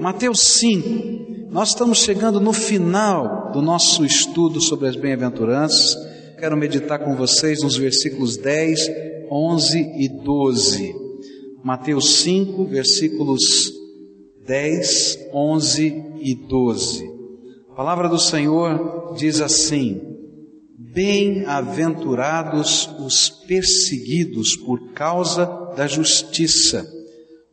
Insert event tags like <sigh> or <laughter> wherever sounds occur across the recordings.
Mateus 5. Nós estamos chegando no final do nosso estudo sobre as bem-aventuranças. Quero meditar com vocês nos versículos 10, 11 e 12. Mateus 5, versículos 10, 11 e 12. A palavra do Senhor diz assim: Bem-aventurados os perseguidos por causa da justiça,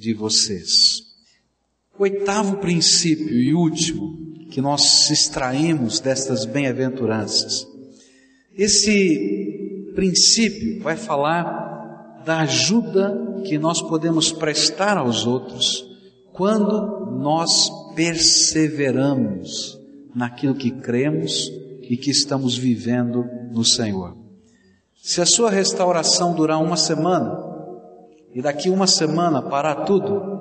de vocês. Oitavo princípio e último que nós extraímos destas bem-aventuranças. Esse princípio vai falar da ajuda que nós podemos prestar aos outros quando nós perseveramos naquilo que cremos e que estamos vivendo no Senhor. Se a sua restauração durar uma semana, e daqui uma semana parar tudo,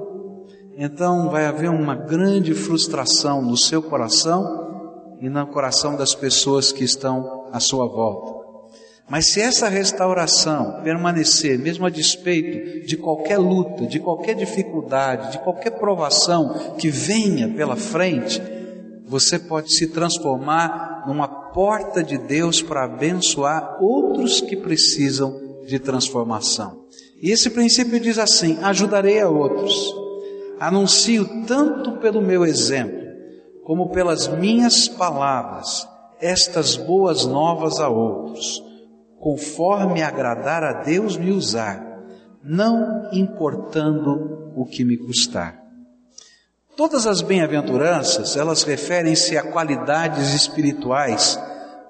então vai haver uma grande frustração no seu coração e no coração das pessoas que estão à sua volta. Mas se essa restauração permanecer, mesmo a despeito de qualquer luta, de qualquer dificuldade, de qualquer provação que venha pela frente, você pode se transformar numa porta de Deus para abençoar outros que precisam de transformação. E esse princípio diz assim: ajudarei a outros. Anuncio tanto pelo meu exemplo, como pelas minhas palavras, estas boas novas a outros conforme agradar a Deus me usar, não importando o que me custar. Todas as bem-aventuranças, elas referem-se a qualidades espirituais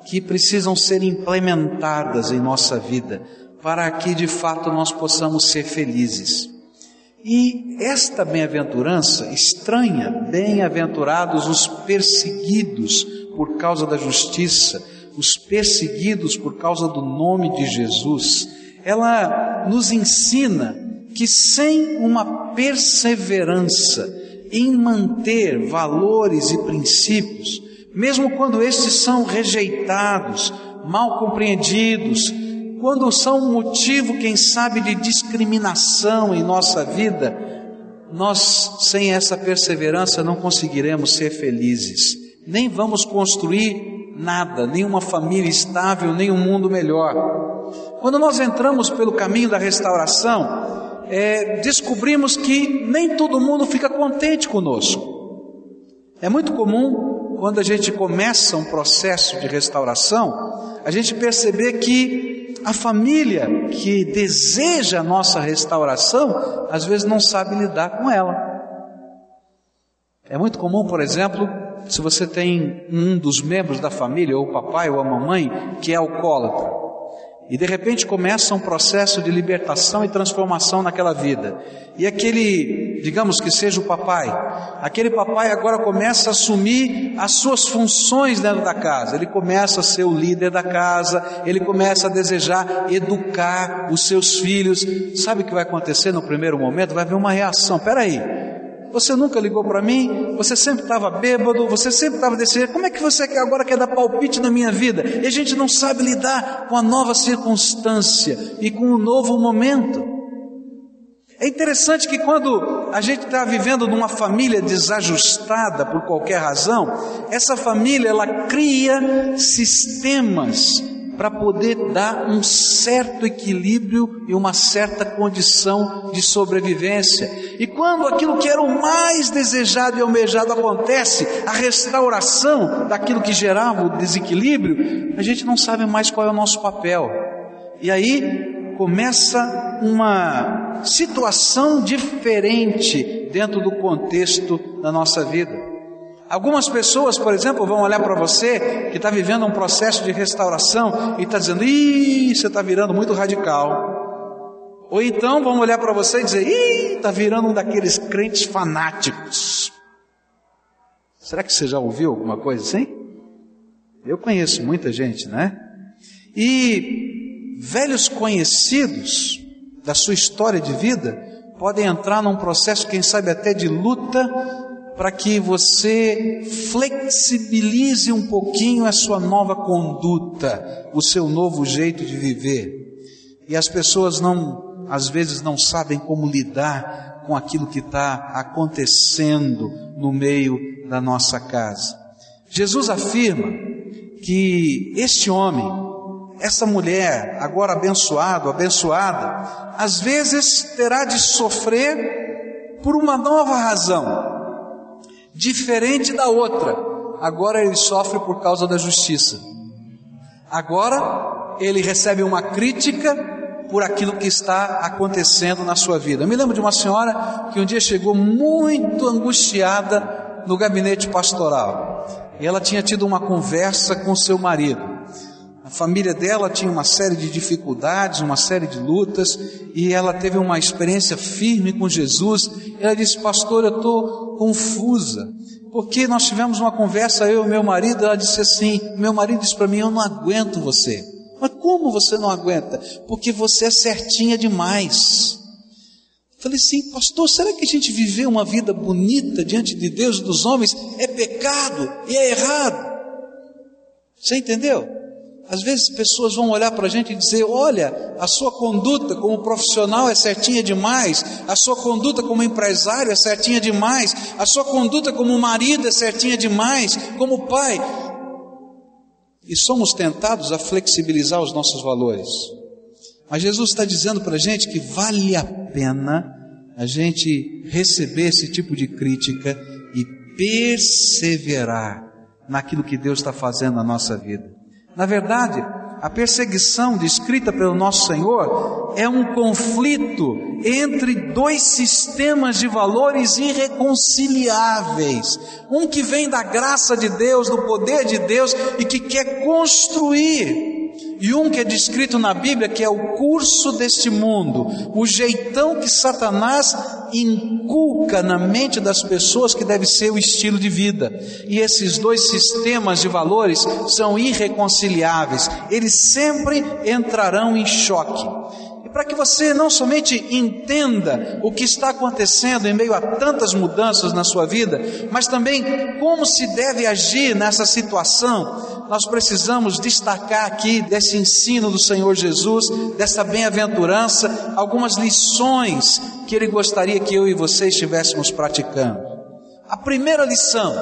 que precisam ser implementadas em nossa vida para que de fato nós possamos ser felizes. E esta bem-aventurança estranha, bem-aventurados os perseguidos por causa da justiça, os perseguidos por causa do nome de Jesus, ela nos ensina que sem uma perseverança em manter valores e princípios, mesmo quando estes são rejeitados, mal compreendidos, quando são motivo, quem sabe, de discriminação em nossa vida, nós, sem essa perseverança, não conseguiremos ser felizes, nem vamos construir nada, nem uma família estável, nem um mundo melhor. Quando nós entramos pelo caminho da restauração, é, descobrimos que nem todo mundo fica contente conosco. É muito comum, quando a gente começa um processo de restauração, a gente perceber que a família que deseja a nossa restauração, às vezes não sabe lidar com ela. É muito comum, por exemplo, se você tem um dos membros da família, ou o papai ou a mamãe, que é alcoólatra, e de repente começa um processo de libertação e transformação naquela vida. E aquele, digamos que seja o papai, aquele papai agora começa a assumir as suas funções dentro da casa. Ele começa a ser o líder da casa, ele começa a desejar educar os seus filhos. Sabe o que vai acontecer no primeiro momento? Vai haver uma reação. Peraí, você nunca ligou para mim, você sempre estava bêbado, você sempre estava desse jeito. Como é que você agora quer dar palpite na minha vida? E a gente não sabe lidar com a nova circunstância e com o novo momento. É interessante que quando a gente está vivendo numa família desajustada por qualquer razão, essa família ela cria sistemas para poder dar um certo equilíbrio e uma certa condição de sobrevivência. E quando aquilo que era o mais desejado e almejado acontece, a restauração daquilo que gerava o desequilíbrio, a gente não sabe mais qual é o nosso papel. E aí começa uma situação diferente dentro do contexto da nossa vida. Algumas pessoas, por exemplo, vão olhar para você que está vivendo um processo de restauração e está dizendo: ih, você está virando muito radical. Ou então vão olhar para você e dizer: ih, está virando um daqueles crentes fanáticos. Será que você já ouviu alguma coisa assim? Eu conheço muita gente, né? E velhos conhecidos da sua história de vida podem entrar num processo, quem sabe até de luta, para que você flexibilize um pouquinho a sua nova conduta, o seu novo jeito de viver. E as pessoas não, às vezes, não sabem como lidar com aquilo que está acontecendo no meio da nossa casa. Jesus afirma que este homem, essa mulher, agora abençoado, abençoada, às vezes terá de sofrer por uma nova razão, diferente da outra. Agora ele sofre por causa da justiça. Agora ele recebe uma crítica por aquilo que está acontecendo na sua vida. Eu me lembro de uma senhora que um dia chegou muito angustiada no gabinete pastoral. E ela tinha tido uma conversa com seu marido. A família dela tinha uma série de dificuldades, uma série de lutas, e ela teve uma experiência firme com Jesus. Ela disse: Pastor, eu estou confusa, porque nós tivemos uma conversa, eu e meu marido. Ela disse assim: Meu marido disse para mim: Eu não aguento você. Mas como você não aguenta? Porque você é certinha demais. Falei assim, pastor, será que a gente viver uma vida bonita diante de Deus e dos homens é pecado e é errado? Você entendeu? Às vezes pessoas vão olhar para a gente e dizer: olha, a sua conduta como profissional é certinha demais, a sua conduta como empresário é certinha demais, a sua conduta como marido é certinha demais, como pai. E somos tentados a flexibilizar os nossos valores. Mas Jesus está dizendo para a gente que vale a pena a gente receber esse tipo de crítica e perseverar naquilo que Deus está fazendo na nossa vida. Na verdade, a perseguição descrita pelo nosso Senhor é um conflito entre dois sistemas de valores irreconciliáveis. Um que vem da graça de Deus, do poder de Deus e que quer construir e um que é descrito na Bíblia, que é o curso deste mundo, o jeitão que Satanás inculca na mente das pessoas que deve ser o estilo de vida. E esses dois sistemas de valores são irreconciliáveis, eles sempre entrarão em choque para que você não somente entenda o que está acontecendo em meio a tantas mudanças na sua vida, mas também como se deve agir nessa situação, nós precisamos destacar aqui desse ensino do Senhor Jesus, dessa bem-aventurança, algumas lições que Ele gostaria que eu e você estivéssemos praticando. A primeira lição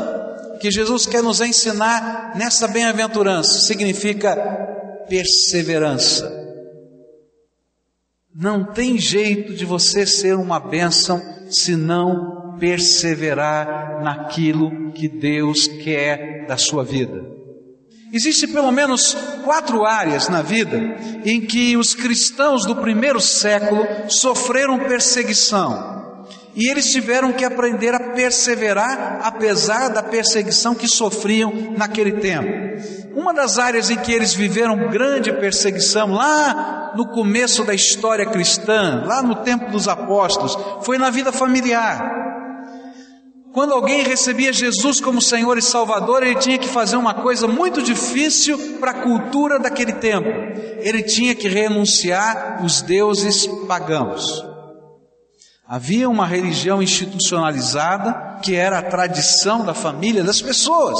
que Jesus quer nos ensinar nessa bem-aventurança significa perseverança. Não tem jeito de você ser uma bênção se não perseverar naquilo que Deus quer da sua vida. Existem pelo menos quatro áreas na vida em que os cristãos do primeiro século sofreram perseguição. E eles tiveram que aprender a perseverar apesar da perseguição que sofriam naquele tempo. Uma das áreas em que eles viveram grande perseguição, lá no começo da história cristã, lá no tempo dos apóstolos, foi na vida familiar. Quando alguém recebia Jesus como Senhor e Salvador, ele tinha que fazer uma coisa muito difícil para a cultura daquele tempo. Ele tinha que renunciar os deuses pagãos. Havia uma religião institucionalizada que era a tradição da família das pessoas.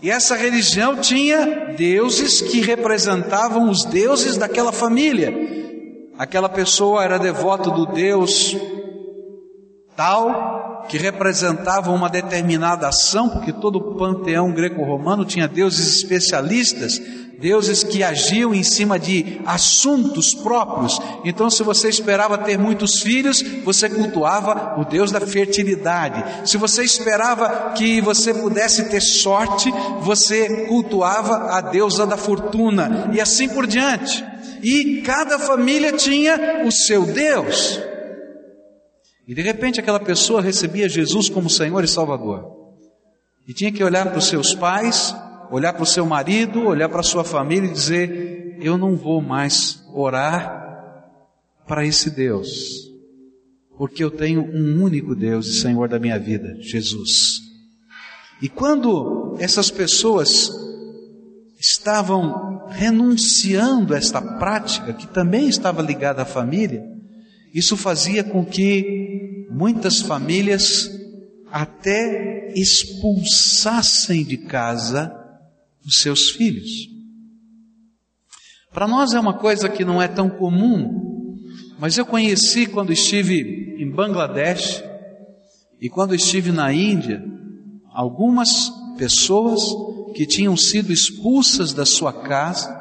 E essa religião tinha deuses que representavam os deuses daquela família. Aquela pessoa era devota do Deus tal que representava uma determinada ação, porque todo o panteão greco-romano tinha deuses especialistas deuses que agiam em cima de assuntos próprios. Então, se você esperava ter muitos filhos, você cultuava o Deus da fertilidade. Se você esperava que você pudesse ter sorte, você cultuava a deusa da fortuna, e assim por diante. E cada família tinha o seu Deus. E de repente aquela pessoa recebia Jesus como Senhor e Salvador. E tinha que olhar para os seus pais, olhar para o seu marido, olhar para a sua família e dizer: Eu não vou mais orar para esse Deus, porque eu tenho um único Deus e Senhor da minha vida, Jesus. E quando essas pessoas estavam renunciando a esta prática, que também estava ligada à família, isso fazia com que muitas famílias até expulsassem de casa os seus filhos. Para nós é uma coisa que não é tão comum, mas eu conheci quando estive em Bangladesh e quando estive na Índia, algumas pessoas que tinham sido expulsas da sua casa,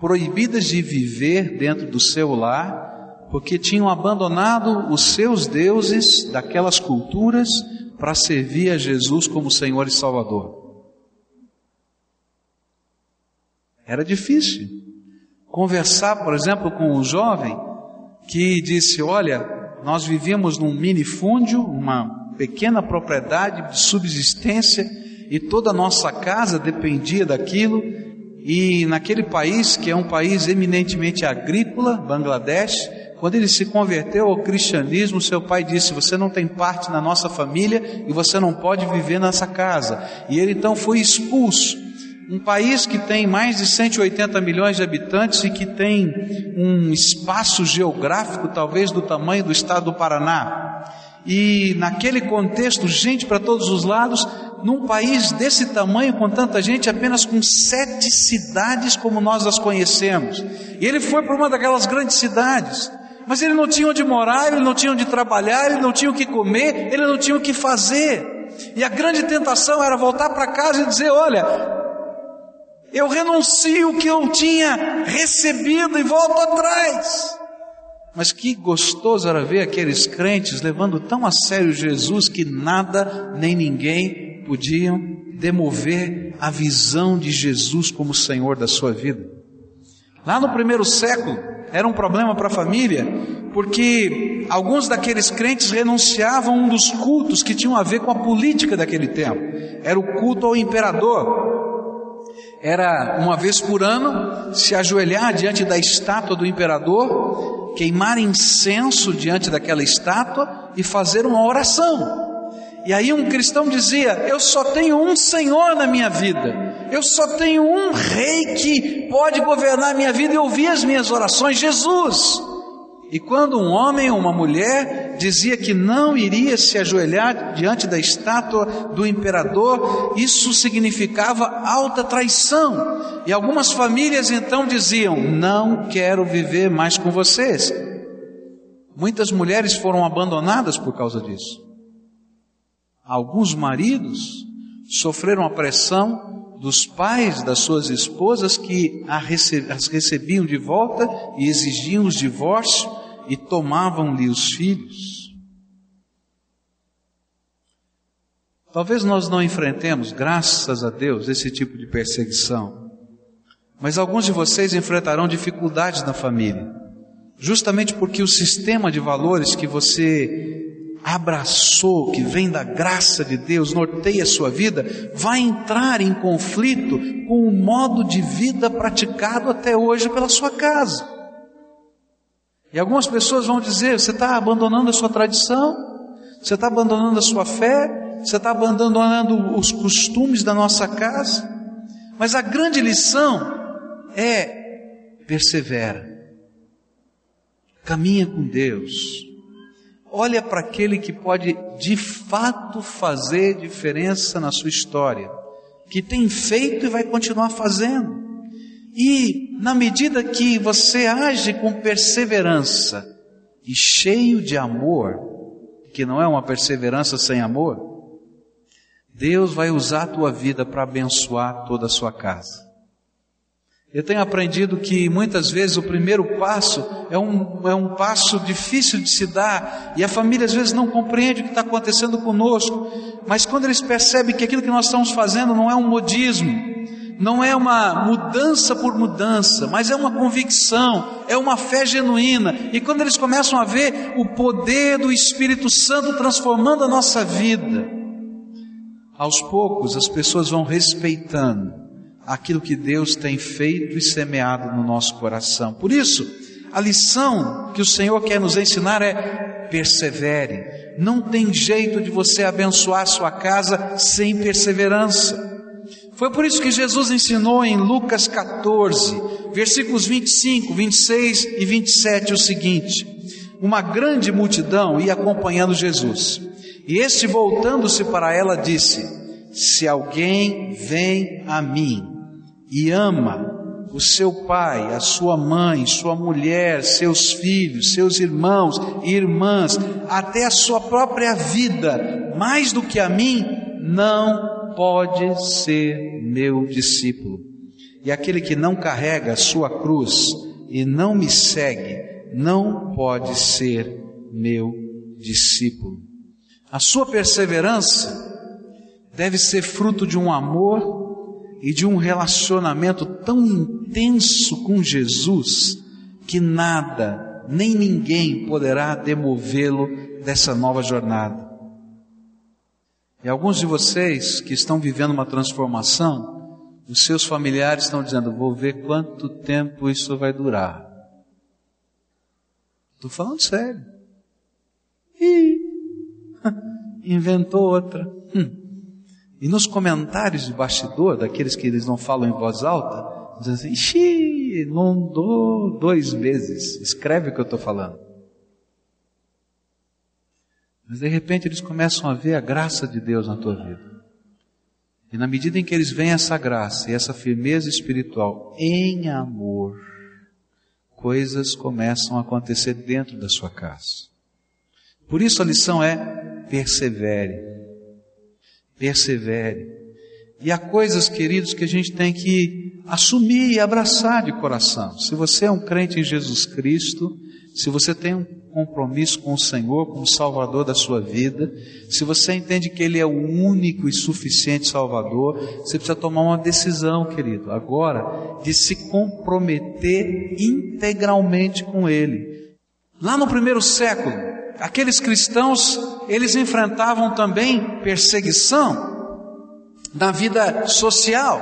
proibidas de viver dentro do seu lar, porque tinham abandonado os seus deuses daquelas culturas para servir a Jesus como Senhor e Salvador. Era difícil conversar, por exemplo, com um jovem que disse: Olha, nós vivíamos num minifúndio, uma pequena propriedade de subsistência, e toda a nossa casa dependia daquilo. E naquele país, que é um país eminentemente agrícola, Bangladesh, quando ele se converteu ao cristianismo, seu pai disse: Você não tem parte na nossa família e você não pode viver nessa casa. E ele então foi expulso. Um país que tem mais de 180 milhões de habitantes e que tem um espaço geográfico talvez do tamanho do estado do Paraná. E naquele contexto, gente para todos os lados, num país desse tamanho, com tanta gente, apenas com sete cidades como nós as conhecemos. E ele foi para uma daquelas grandes cidades. Mas ele não tinha onde morar, ele não tinha onde trabalhar, ele não tinha o que comer, ele não tinha o que fazer. E a grande tentação era voltar para casa e dizer: Olha, eu renuncio o que eu tinha recebido e volto atrás. Mas que gostoso era ver aqueles crentes levando tão a sério Jesus que nada nem ninguém podiam demover a visão de Jesus como Senhor da sua vida. Lá no primeiro século era um problema para a família, porque alguns daqueles crentes renunciavam a um dos cultos que tinham a ver com a política daquele tempo. Era o culto ao imperador era uma vez por ano se ajoelhar diante da estátua do imperador, queimar incenso diante daquela estátua e fazer uma oração. E aí um cristão dizia: Eu só tenho um Senhor na minha vida, eu só tenho um Rei que pode governar a minha vida e ouvir as minhas orações, Jesus. E quando um homem ou uma mulher dizia que não iria se ajoelhar diante da estátua do imperador, isso significava alta traição. E algumas famílias então diziam: Não quero viver mais com vocês. Muitas mulheres foram abandonadas por causa disso. Alguns maridos sofreram a pressão dos pais das suas esposas que as recebiam de volta e exigiam os divórcios e tomavam-lhe os filhos. Talvez nós não enfrentemos, graças a Deus, esse tipo de perseguição, mas alguns de vocês enfrentarão dificuldades na família, justamente porque o sistema de valores que você abraçou, que vem da graça de Deus, norteia a sua vida, vai entrar em conflito com o modo de vida praticado até hoje pela sua casa. E algumas pessoas vão dizer: você está abandonando a sua tradição, você está abandonando a sua fé, você está abandonando os costumes da nossa casa. Mas a grande lição é persevera, caminha com Deus, olha para aquele que pode de fato fazer diferença na sua história, que tem feito e vai continuar fazendo. E na medida que você age com perseverança e cheio de amor, que não é uma perseverança sem amor, Deus vai usar a tua vida para abençoar toda a sua casa. Eu tenho aprendido que muitas vezes o primeiro passo é um, é um passo difícil de se dar e a família às vezes não compreende o que está acontecendo conosco, mas quando eles percebem que aquilo que nós estamos fazendo não é um modismo, não é uma mudança por mudança, mas é uma convicção, é uma fé genuína. E quando eles começam a ver o poder do Espírito Santo transformando a nossa vida, aos poucos as pessoas vão respeitando aquilo que Deus tem feito e semeado no nosso coração. Por isso, a lição que o Senhor quer nos ensinar é persevere, Não tem jeito de você abençoar sua casa sem perseverança. Foi por isso que Jesus ensinou em Lucas 14, versículos 25, 26 e 27 o seguinte: Uma grande multidão ia acompanhando Jesus. E este, voltando-se para ela, disse: Se alguém vem a mim e ama o seu pai, a sua mãe, sua mulher, seus filhos, seus irmãos e irmãs, até a sua própria vida, mais do que a mim, não pode ser meu discípulo. E aquele que não carrega a sua cruz e não me segue, não pode ser meu discípulo. A sua perseverança deve ser fruto de um amor e de um relacionamento tão intenso com Jesus que nada, nem ninguém poderá demovê-lo dessa nova jornada. E alguns de vocês que estão vivendo uma transformação, os seus familiares estão dizendo: vou ver quanto tempo isso vai durar. Estou falando sério. E <laughs> inventou outra. E nos comentários de bastidor, daqueles que eles não falam em voz alta, dizem assim: Ixi, não dou dois meses. Escreve o que eu estou falando. Mas de repente eles começam a ver a graça de Deus na tua vida. E na medida em que eles veem essa graça e essa firmeza espiritual em amor, coisas começam a acontecer dentro da sua casa. Por isso a lição é persevere. Persevere. E há coisas, queridos, que a gente tem que assumir e abraçar de coração. Se você é um crente em Jesus Cristo, se você tem um compromisso com o Senhor como Salvador da sua vida, se você entende que Ele é o único e suficiente Salvador, você precisa tomar uma decisão, querido, agora, de se comprometer integralmente com Ele. Lá no primeiro século, aqueles cristãos, eles enfrentavam também perseguição na vida social.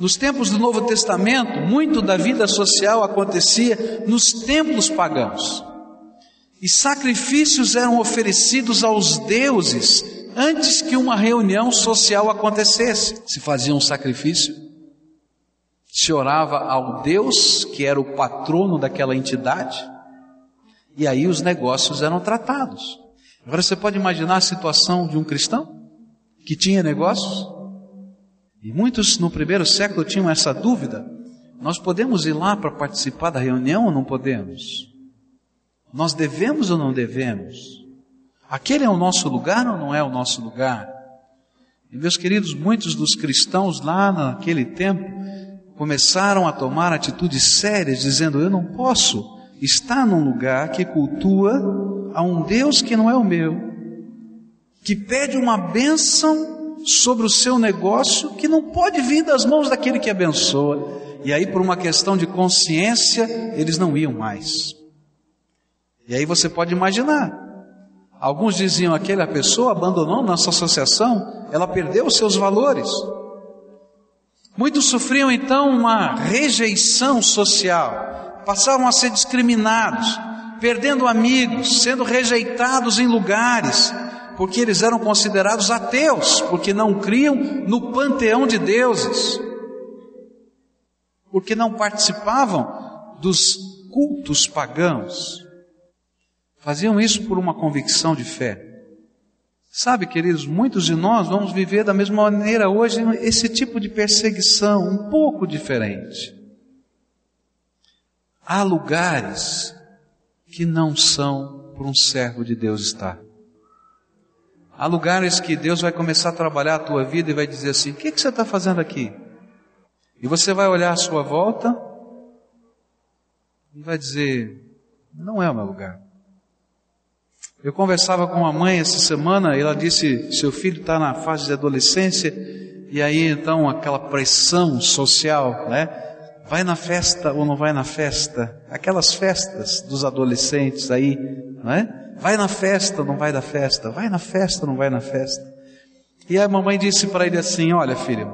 Nos tempos do Novo Testamento, muito da vida social acontecia nos templos pagãos. E sacrifícios eram oferecidos aos deuses antes que uma reunião social acontecesse. Se fazia um sacrifício, se orava ao Deus, que era o patrono daquela entidade, e aí os negócios eram tratados. Agora você pode imaginar a situação de um cristão que tinha negócios? E muitos no primeiro século tinham essa dúvida: nós podemos ir lá para participar da reunião ou não podemos? Nós devemos ou não devemos? Aquele é o nosso lugar ou não é o nosso lugar? E meus queridos, muitos dos cristãos lá naquele tempo começaram a tomar atitudes sérias, dizendo: Eu não posso estar num lugar que cultua a um Deus que não é o meu, que pede uma bênção sobre o seu negócio que não pode vir das mãos daquele que abençoa. E aí, por uma questão de consciência, eles não iam mais. E aí você pode imaginar. Alguns diziam: aquela pessoa abandonou nossa associação, ela perdeu os seus valores. Muitos sofriam então uma rejeição social, passavam a ser discriminados, perdendo amigos, sendo rejeitados em lugares, porque eles eram considerados ateus, porque não criam no panteão de deuses, porque não participavam dos cultos pagãos. Faziam isso por uma convicção de fé. Sabe, queridos, muitos de nós vamos viver da mesma maneira hoje esse tipo de perseguição, um pouco diferente. Há lugares que não são para um servo de Deus estar. Há lugares que Deus vai começar a trabalhar a tua vida e vai dizer assim: o que, que você está fazendo aqui? E você vai olhar à sua volta e vai dizer: não é o meu lugar. Eu conversava com uma mãe essa semana e ela disse: seu filho está na fase de adolescência e aí então aquela pressão social, né? Vai na festa ou não vai na festa? Aquelas festas dos adolescentes aí, não é? Vai na festa, não vai da festa. Vai na festa, não vai na festa. E a mamãe disse para ele assim: Olha, filho,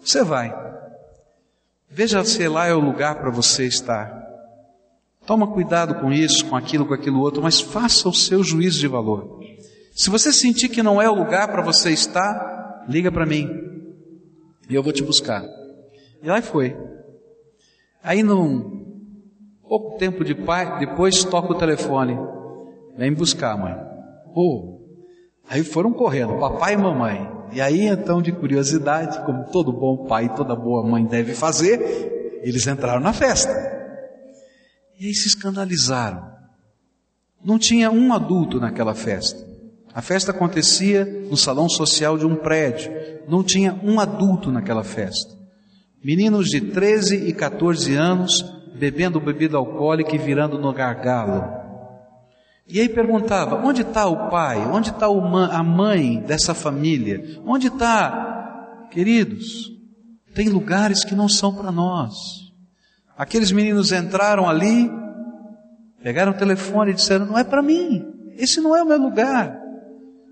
você vai. Veja se lá é o lugar para você estar. Toma cuidado com isso, com aquilo, com aquilo outro, mas faça o seu juízo de valor. Se você sentir que não é o lugar para você estar, liga para mim e eu vou te buscar. E lá foi. Aí num pouco tempo de pai, depois toca o telefone. Vem buscar, mãe. Oh. Aí foram correndo, papai e mamãe. E aí então, de curiosidade, como todo bom pai e toda boa mãe deve fazer, eles entraram na festa. E aí se escandalizaram. Não tinha um adulto naquela festa. A festa acontecia no salão social de um prédio. Não tinha um adulto naquela festa. Meninos de 13 e 14 anos bebendo bebida alcoólica e virando no gargalo. E aí perguntava: onde está o pai? Onde está a mãe dessa família? Onde está? Queridos, tem lugares que não são para nós. Aqueles meninos entraram ali, pegaram o telefone e disseram: não é para mim, esse não é o meu lugar.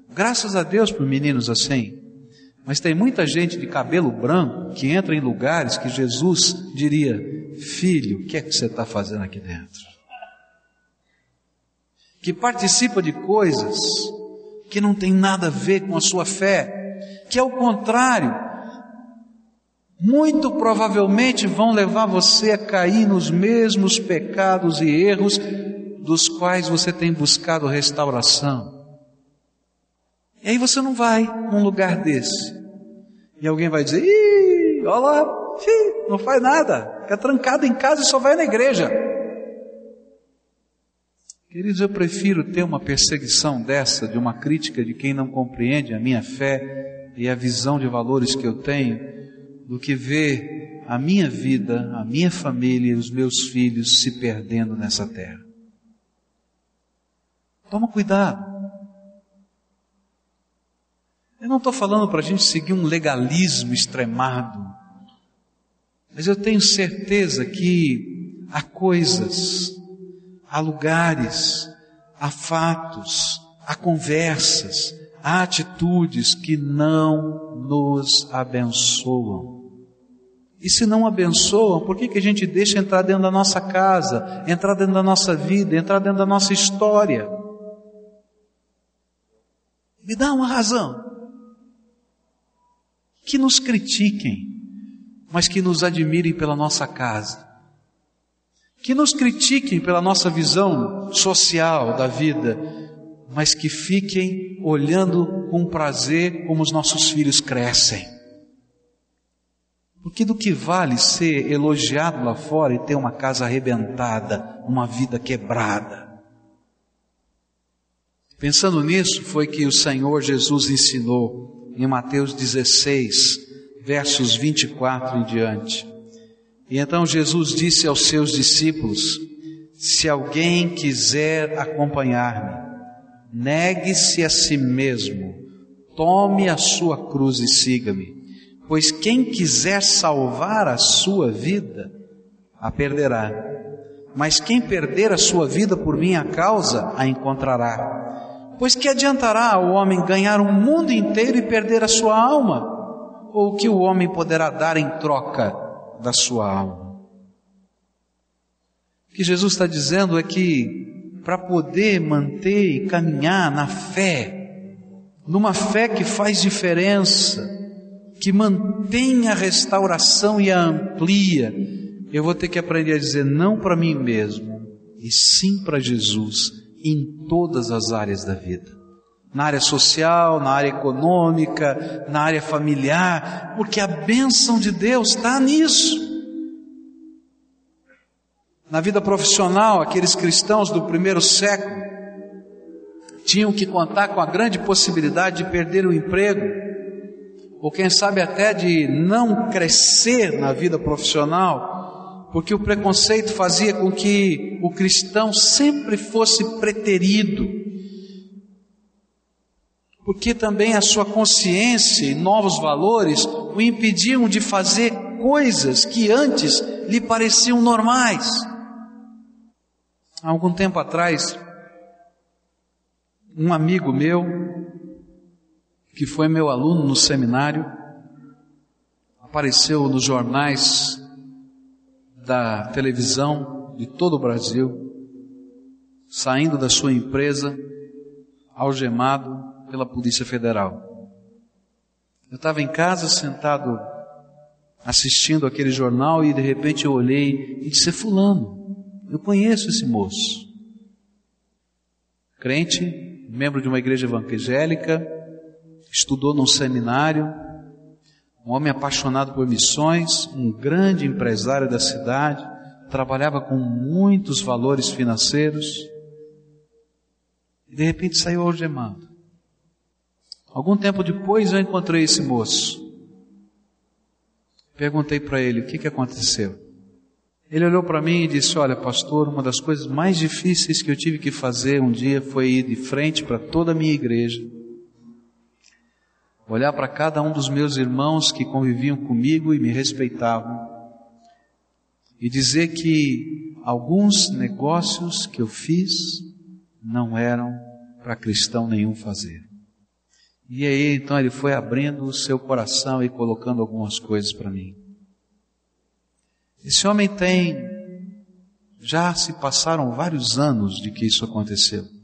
Graças a Deus por meninos assim. Mas tem muita gente de cabelo branco que entra em lugares que Jesus diria: Filho, o que é que você está fazendo aqui dentro? Que participa de coisas que não tem nada a ver com a sua fé, que ao contrário, muito provavelmente vão levar você a cair nos mesmos pecados e erros dos quais você tem buscado restauração. E aí você não vai num lugar desse. E alguém vai dizer, ih, olha lá, não faz nada, fica trancado em casa e só vai na igreja. Queridos, eu prefiro ter uma perseguição dessa, de uma crítica de quem não compreende a minha fé e a visão de valores que eu tenho, do que ver a minha vida, a minha família e os meus filhos se perdendo nessa terra. Toma cuidado. Eu não estou falando para a gente seguir um legalismo extremado, mas eu tenho certeza que há coisas, há lugares, há fatos, há conversas, há atitudes que não nos abençoam. E se não abençoam, por que, que a gente deixa entrar dentro da nossa casa, entrar dentro da nossa vida, entrar dentro da nossa história? Me dá uma razão que nos critiquem, mas que nos admirem pela nossa casa. Que nos critiquem pela nossa visão social da vida, mas que fiquem olhando com prazer como os nossos filhos crescem. Porque do que vale ser elogiado lá fora e ter uma casa arrebentada, uma vida quebrada? Pensando nisso, foi que o Senhor Jesus ensinou em Mateus 16, versos 24 em diante. E então Jesus disse aos seus discípulos: Se alguém quiser acompanhar-me, negue-se a si mesmo, tome a sua cruz e siga-me. Pois quem quiser salvar a sua vida, a perderá. Mas quem perder a sua vida por minha causa, a encontrará. Pois que adiantará ao homem ganhar o mundo inteiro e perder a sua alma? Ou o que o homem poderá dar em troca da sua alma? O que Jesus está dizendo é que para poder manter e caminhar na fé, numa fé que faz diferença, que mantém a restauração e a amplia, eu vou ter que aprender a dizer não para mim mesmo, e sim para Jesus em todas as áreas da vida. Na área social, na área econômica, na área familiar, porque a bênção de Deus está nisso. Na vida profissional, aqueles cristãos do primeiro século tinham que contar com a grande possibilidade de perder o emprego, ou quem sabe até de não crescer na vida profissional, porque o preconceito fazia com que o cristão sempre fosse preterido, porque também a sua consciência e novos valores o impediam de fazer coisas que antes lhe pareciam normais. Há algum tempo atrás, um amigo meu, que foi meu aluno no seminário, apareceu nos jornais da televisão de todo o Brasil, saindo da sua empresa, algemado, pela Polícia Federal. Eu estava em casa sentado assistindo aquele jornal e de repente eu olhei e disse: é Fulano, eu conheço esse moço. Crente, membro de uma igreja evangélica, estudou num seminário, um homem apaixonado por missões, um grande empresário da cidade, trabalhava com muitos valores financeiros, e de repente saiu algemado. Algum tempo depois eu encontrei esse moço. Perguntei para ele o que, que aconteceu. Ele olhou para mim e disse: Olha, pastor, uma das coisas mais difíceis que eu tive que fazer um dia foi ir de frente para toda a minha igreja, olhar para cada um dos meus irmãos que conviviam comigo e me respeitavam, e dizer que alguns negócios que eu fiz não eram para cristão nenhum fazer. E aí então ele foi abrindo o seu coração e colocando algumas coisas para mim. Esse homem tem, já se passaram vários anos de que isso aconteceu.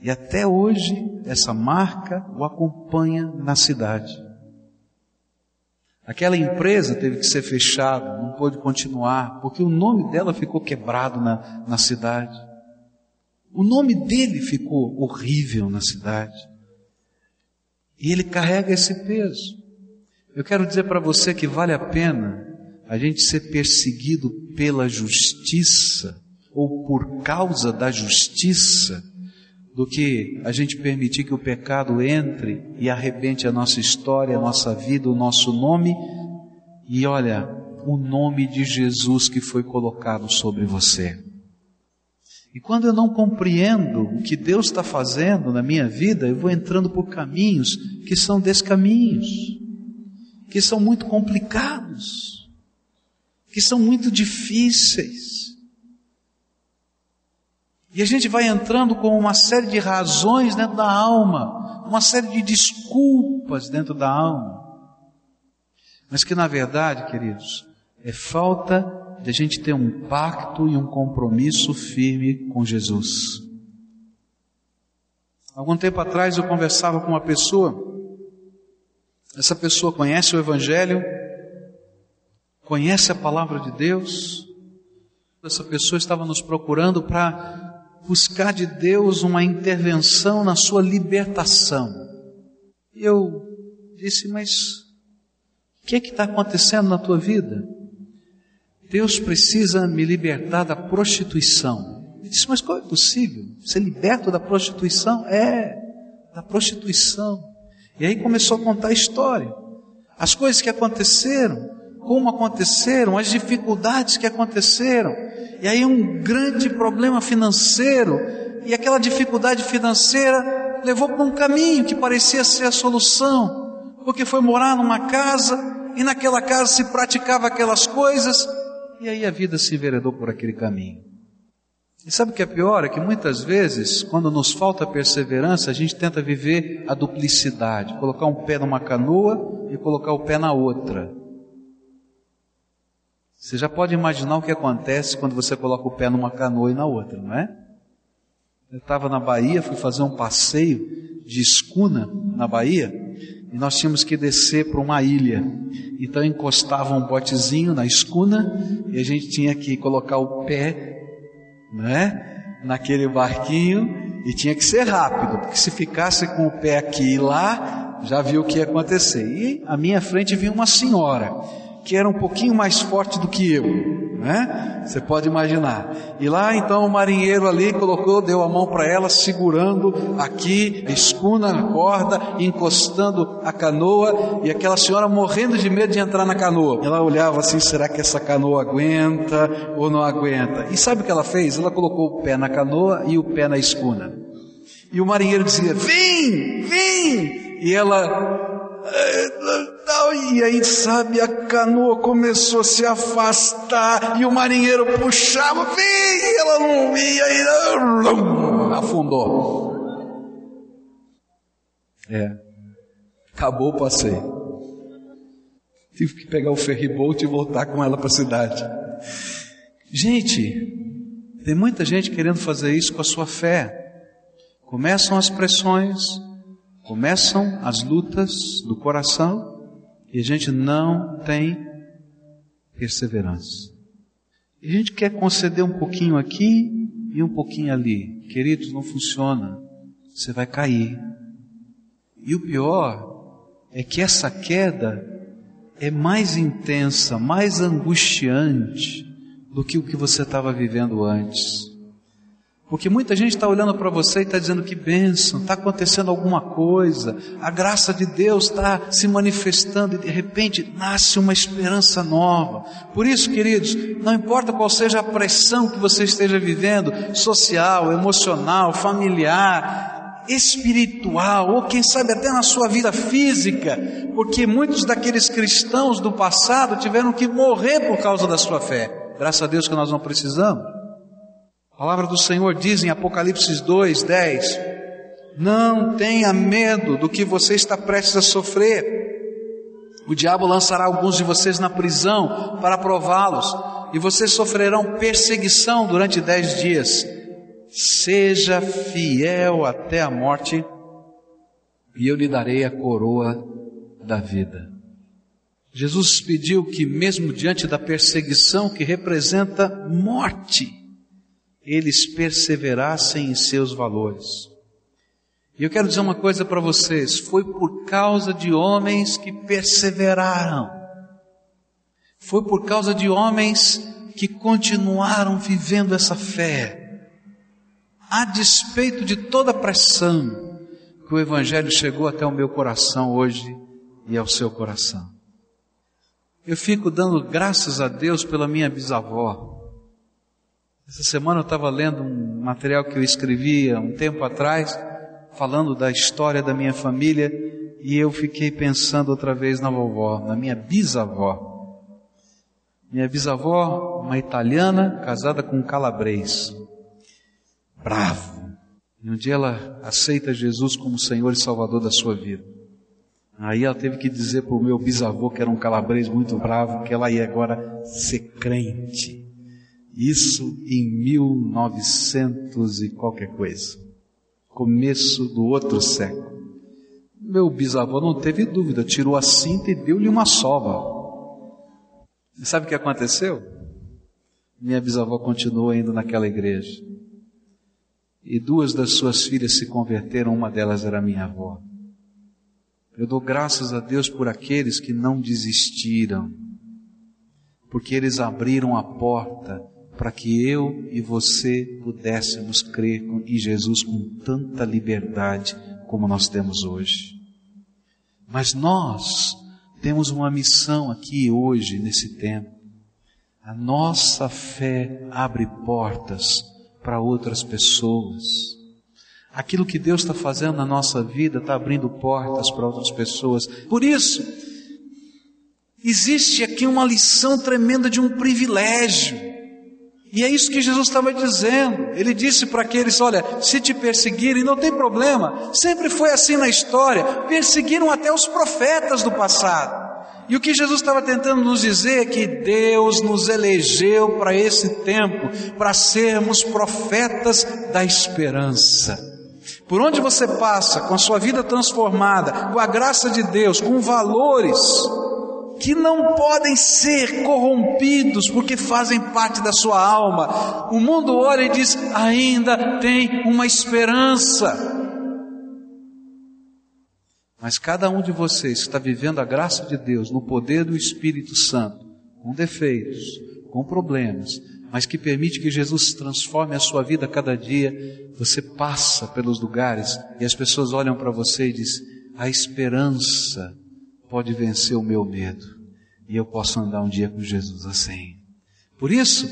E até hoje essa marca o acompanha na cidade. Aquela empresa teve que ser fechada, não pôde continuar, porque o nome dela ficou quebrado na, na cidade. O nome dele ficou horrível na cidade. E ele carrega esse peso. Eu quero dizer para você que vale a pena a gente ser perseguido pela justiça ou por causa da justiça do que a gente permitir que o pecado entre e arrebente a nossa história, a nossa vida, o nosso nome e olha, o nome de Jesus que foi colocado sobre você. E quando eu não compreendo o que Deus está fazendo na minha vida, eu vou entrando por caminhos que são descaminhos, que são muito complicados, que são muito difíceis. E a gente vai entrando com uma série de razões dentro da alma, uma série de desculpas dentro da alma. Mas que na verdade, queridos, é falta de a gente ter um pacto e um compromisso firme com Jesus. Algum tempo atrás eu conversava com uma pessoa, essa pessoa conhece o Evangelho, conhece a palavra de Deus, essa pessoa estava nos procurando para buscar de Deus uma intervenção na sua libertação. E eu disse, mas o que é está acontecendo na tua vida? Deus precisa me libertar da prostituição. Ele disse, mas como é possível? Ser liberto da prostituição? É, da prostituição. E aí começou a contar a história. As coisas que aconteceram, como aconteceram, as dificuldades que aconteceram. E aí um grande problema financeiro. E aquela dificuldade financeira levou para um caminho que parecia ser a solução. Porque foi morar numa casa e naquela casa se praticava aquelas coisas e aí a vida se enveredou por aquele caminho. E sabe o que é pior? É que muitas vezes, quando nos falta perseverança, a gente tenta viver a duplicidade, colocar um pé numa canoa e colocar o pé na outra. Você já pode imaginar o que acontece quando você coloca o pé numa canoa e na outra, não é? Eu estava na Bahia, fui fazer um passeio de escuna na Bahia, e nós tínhamos que descer para uma ilha. Então encostava um botezinho na escuna e a gente tinha que colocar o pé, né, naquele barquinho e tinha que ser rápido, porque se ficasse com o pé aqui e lá, já viu o que ia acontecer. E à minha frente vinha uma senhora que era um pouquinho mais forte do que eu, né? Você pode imaginar. E lá então o marinheiro ali colocou, deu a mão para ela, segurando aqui a escuna, a corda, encostando a canoa, e aquela senhora morrendo de medo de entrar na canoa. Ela olhava assim: será que essa canoa aguenta ou não aguenta? E sabe o que ela fez? Ela colocou o pé na canoa e o pé na escuna. E o marinheiro dizia: Vem, vem! E ela e aí, sabe, a canoa começou a se afastar e o marinheiro puxava, vem, e ela não ia, e afundou. É, acabou o passeio. Tive que pegar o ferryboat e voltar com ela para a cidade. Gente, tem muita gente querendo fazer isso com a sua fé. Começam as pressões, Começam as lutas do coração e a gente não tem perseverança. E a gente quer conceder um pouquinho aqui e um pouquinho ali. Queridos, não funciona. Você vai cair. E o pior é que essa queda é mais intensa, mais angustiante do que o que você estava vivendo antes. Porque muita gente está olhando para você e está dizendo que bênção, está acontecendo alguma coisa, a graça de Deus está se manifestando e de repente nasce uma esperança nova. Por isso, queridos, não importa qual seja a pressão que você esteja vivendo, social, emocional, familiar, espiritual, ou quem sabe até na sua vida física, porque muitos daqueles cristãos do passado tiveram que morrer por causa da sua fé. Graças a Deus que nós não precisamos. A palavra do Senhor diz em Apocalipse 2, 10: Não tenha medo do que você está prestes a sofrer. O diabo lançará alguns de vocês na prisão para prová-los, e vocês sofrerão perseguição durante dez dias. Seja fiel até a morte, e eu lhe darei a coroa da vida. Jesus pediu que, mesmo diante da perseguição que representa morte, eles perseverassem em seus valores. E eu quero dizer uma coisa para vocês: foi por causa de homens que perseveraram, foi por causa de homens que continuaram vivendo essa fé, a despeito de toda a pressão, que o Evangelho chegou até o meu coração hoje e ao seu coração. Eu fico dando graças a Deus pela minha bisavó, essa semana eu estava lendo um material que eu escrevi há um tempo atrás, falando da história da minha família, e eu fiquei pensando outra vez na vovó, na minha bisavó. Minha bisavó, uma italiana, casada com um calabrês. Bravo. E um dia ela aceita Jesus como Senhor e Salvador da sua vida. Aí ela teve que dizer para o meu bisavô, que era um calabrês muito bravo, que ela ia agora ser crente. Isso em 1900 e qualquer coisa. Começo do outro século. Meu bisavô não teve dúvida, tirou a cinta e deu-lhe uma sova. E sabe o que aconteceu? Minha bisavó continuou indo naquela igreja. E duas das suas filhas se converteram, uma delas era minha avó. Eu dou graças a Deus por aqueles que não desistiram, porque eles abriram a porta para que eu e você pudéssemos crer em Jesus com tanta liberdade como nós temos hoje. Mas nós temos uma missão aqui hoje, nesse tempo. A nossa fé abre portas para outras pessoas. Aquilo que Deus está fazendo na nossa vida está abrindo portas para outras pessoas. Por isso, existe aqui uma lição tremenda de um privilégio. E é isso que Jesus estava dizendo. Ele disse para aqueles: Olha, se te perseguirem, não tem problema. Sempre foi assim na história. Perseguiram até os profetas do passado. E o que Jesus estava tentando nos dizer é que Deus nos elegeu para esse tempo, para sermos profetas da esperança. Por onde você passa, com a sua vida transformada, com a graça de Deus, com valores, que não podem ser corrompidos porque fazem parte da sua alma. O mundo olha e diz: ainda tem uma esperança. Mas cada um de vocês que está vivendo a graça de Deus no poder do Espírito Santo, com defeitos, com problemas, mas que permite que Jesus transforme a sua vida a cada dia, você passa pelos lugares e as pessoas olham para você e dizem: a esperança pode vencer o meu medo. E eu posso andar um dia com Jesus assim. Por isso,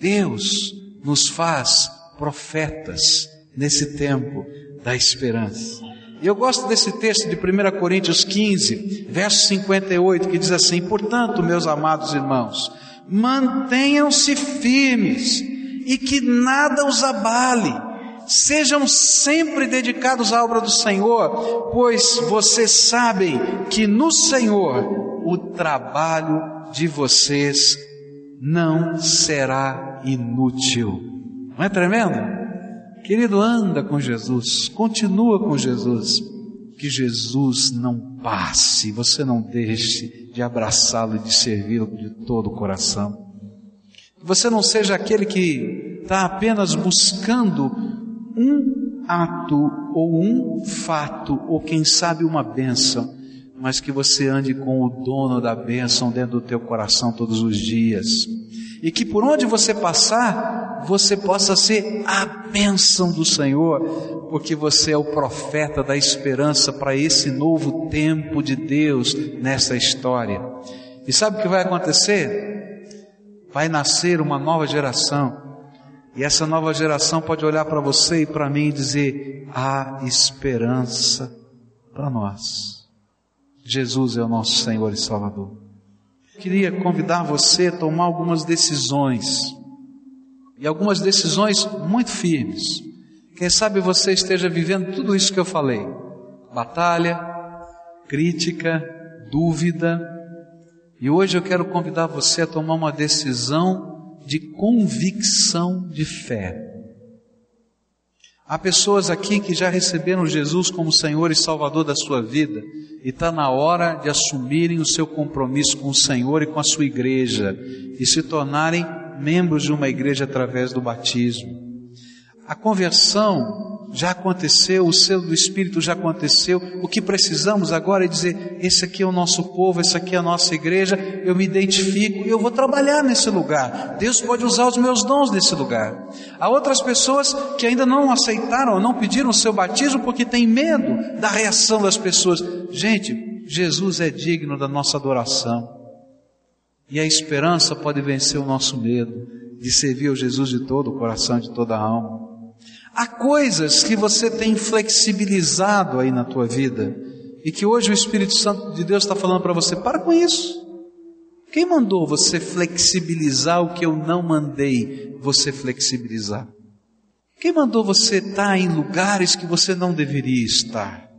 Deus nos faz profetas nesse tempo da esperança. E eu gosto desse texto de 1 Coríntios 15, verso 58, que diz assim: Portanto, meus amados irmãos, mantenham-se firmes e que nada os abale Sejam sempre dedicados à obra do Senhor, pois vocês sabem que no Senhor o trabalho de vocês não será inútil. Não é tremendo? Querido, anda com Jesus, continua com Jesus. que Jesus não passe, você não deixe de abraçá-lo e de servi-lo de todo o coração. Você não seja aquele que está apenas buscando um ato ou um fato ou quem sabe uma bênção, mas que você ande com o dono da bênção dentro do teu coração todos os dias. E que por onde você passar, você possa ser a bênção do Senhor, porque você é o profeta da esperança para esse novo tempo de Deus nessa história. E sabe o que vai acontecer? Vai nascer uma nova geração. E essa nova geração pode olhar para você e para mim e dizer: há esperança para nós. Jesus é o nosso Senhor e Salvador. Queria convidar você a tomar algumas decisões, e algumas decisões muito firmes. Quem sabe você esteja vivendo tudo isso que eu falei: batalha, crítica, dúvida, e hoje eu quero convidar você a tomar uma decisão de convicção de fé. Há pessoas aqui que já receberam Jesus como Senhor e Salvador da sua vida e está na hora de assumirem o seu compromisso com o Senhor e com a sua igreja e se tornarem membros de uma igreja através do batismo. A conversão já aconteceu, o selo do Espírito já aconteceu. O que precisamos agora é dizer: esse aqui é o nosso povo, essa aqui é a nossa igreja, eu me identifico e eu vou trabalhar nesse lugar. Deus pode usar os meus dons nesse lugar. Há outras pessoas que ainda não aceitaram, não pediram o seu batismo porque têm medo da reação das pessoas. Gente, Jesus é digno da nossa adoração. E a esperança pode vencer o nosso medo de servir o Jesus de todo o coração, de toda a alma. Há coisas que você tem flexibilizado aí na tua vida e que hoje o Espírito Santo de Deus está falando para você: para com isso. Quem mandou você flexibilizar o que eu não mandei você flexibilizar? Quem mandou você estar em lugares que você não deveria estar?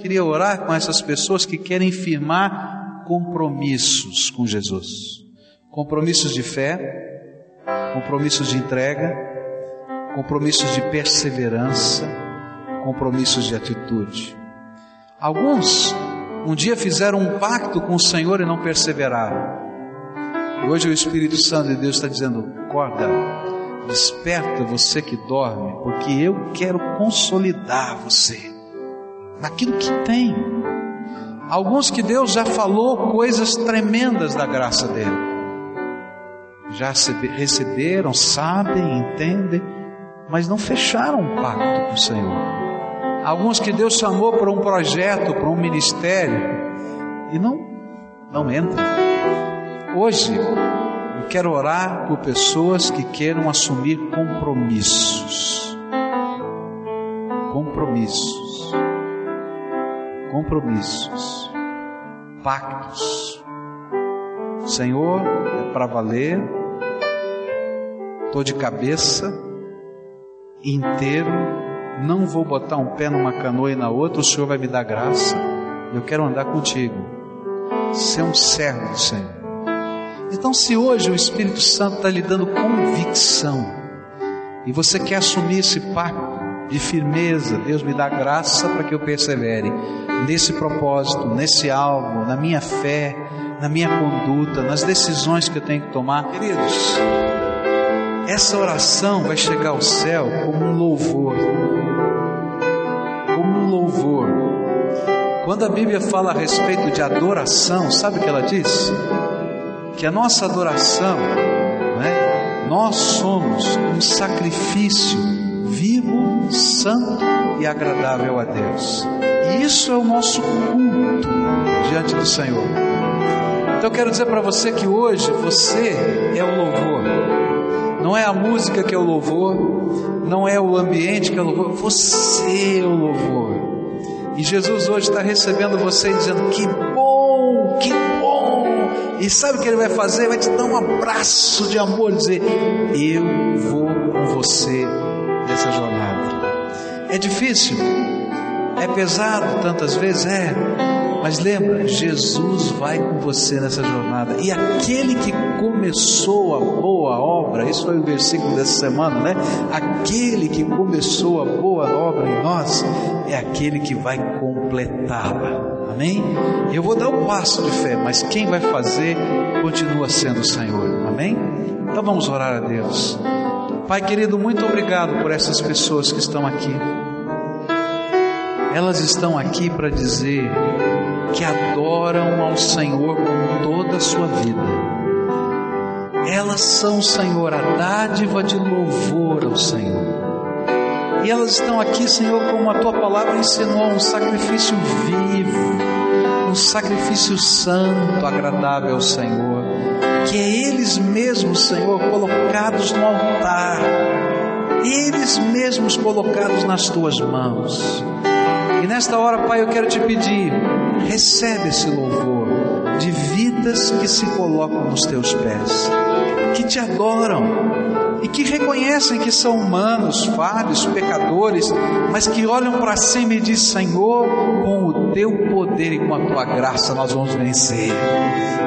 Queria orar com essas pessoas que querem firmar compromissos com Jesus. Compromissos de fé, compromissos de entrega, compromissos de perseverança, compromissos de atitude. Alguns um dia fizeram um pacto com o Senhor e não perseveraram. Hoje o Espírito Santo de Deus está dizendo: acorda, desperta você que dorme, porque eu quero consolidar você naquilo que tem. Alguns que Deus já falou coisas tremendas da graça dele. Já receberam, sabem, entendem, mas não fecharam um pacto com o Senhor. Alguns que Deus chamou para um projeto, para um ministério, e não, não entram. Hoje, eu quero orar por pessoas que queiram assumir compromissos. Compromissos. Compromissos. Pactos. Senhor, é para valer. Estou de cabeça inteiro, não vou botar um pé numa canoa e na outra, o Senhor vai me dar graça. Eu quero andar contigo, ser um servo do Senhor. Então, se hoje o Espírito Santo está lhe dando convicção, e você quer assumir esse pacto de firmeza, Deus me dá graça para que eu persevere nesse propósito, nesse alvo, na minha fé, na minha conduta, nas decisões que eu tenho que tomar. Queridos, essa oração vai chegar ao céu como um louvor. Como um louvor. Quando a Bíblia fala a respeito de adoração, sabe o que ela diz? Que a nossa adoração, né, nós somos um sacrifício vivo, santo e agradável a Deus. E isso é o nosso culto diante do Senhor. Então eu quero dizer para você que hoje você é o louvor. Não é a música que é o louvor, não é o ambiente que é o louvor, você é o louvor. E Jesus hoje está recebendo você dizendo: Que bom, que bom. E sabe o que ele vai fazer? Vai te dar um abraço de amor, dizer: Eu vou com você nessa jornada. É difícil, é pesado tantas vezes, é. Mas lembra, Jesus vai com você nessa jornada. E aquele que começou a boa obra, isso foi o versículo dessa semana, né? Aquele que começou a boa obra em nós é aquele que vai completá-la. Amém? Eu vou dar o um passo de fé, mas quem vai fazer continua sendo o Senhor. Amém? Então vamos orar a Deus. Pai querido, muito obrigado por essas pessoas que estão aqui. Elas estão aqui para dizer que adoram ao Senhor com toda a sua vida. Elas são, Senhor, a dádiva de louvor ao Senhor. E elas estão aqui, Senhor, como a tua palavra ensinou, um sacrifício vivo, um sacrifício santo, agradável ao Senhor. Que é eles mesmos, Senhor, colocados no altar, eles mesmos colocados nas tuas mãos. E nesta hora, Pai, eu quero te pedir, recebe esse louvor de vidas que se colocam nos teus pés, que te adoram e que reconhecem que são humanos, falhos, pecadores, mas que olham para cima e dizem: Senhor, com o teu poder e com a tua graça nós vamos vencer.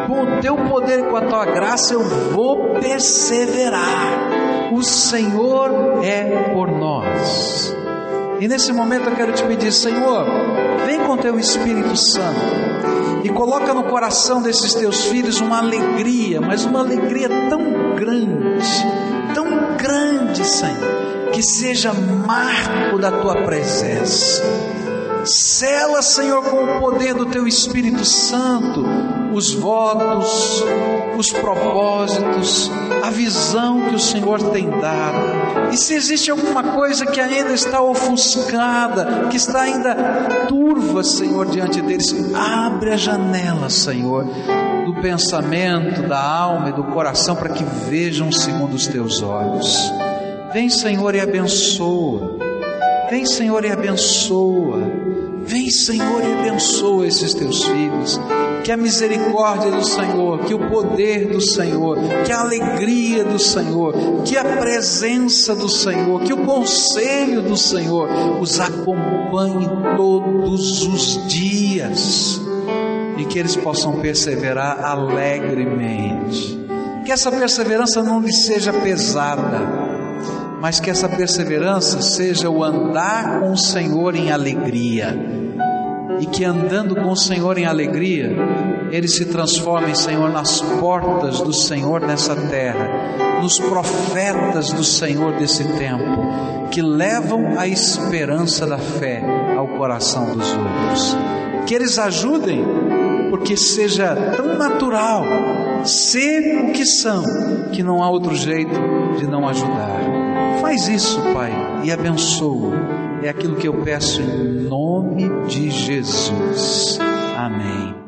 Com o teu poder e com a tua graça eu vou perseverar. O Senhor é por nós. E nesse momento eu quero te pedir, Senhor, vem com teu Espírito Santo e coloca no coração desses teus filhos uma alegria, mas uma alegria tão grande, tão grande, Senhor, que seja marco da tua presença. Sela, Senhor, com o poder do teu Espírito Santo, os votos, os propósitos, a visão que o Senhor tem dado. E se existe alguma coisa que ainda está ofuscada, que está ainda turva, Senhor, diante deles, abre a janela, Senhor, do pensamento, da alma e do coração para que vejam segundo os teus olhos. Vem, Senhor, e abençoa. Vem, Senhor, e abençoa. Vem, Senhor, e abençoa esses teus filhos. Que a misericórdia do Senhor, que o poder do Senhor, que a alegria do Senhor, que a presença do Senhor, que o conselho do Senhor os acompanhe todos os dias e que eles possam perseverar alegremente. Que essa perseverança não lhes seja pesada mas que essa perseverança seja o andar com o Senhor em alegria. E que andando com o Senhor em alegria, ele se transforme, Senhor, nas portas do Senhor nessa terra, nos profetas do Senhor desse tempo, que levam a esperança da fé ao coração dos outros. Que eles ajudem, porque seja tão natural ser o que são, que não há outro jeito de não ajudar. Faz isso, Pai, e abençoa. É aquilo que eu peço em nome de Jesus. Amém.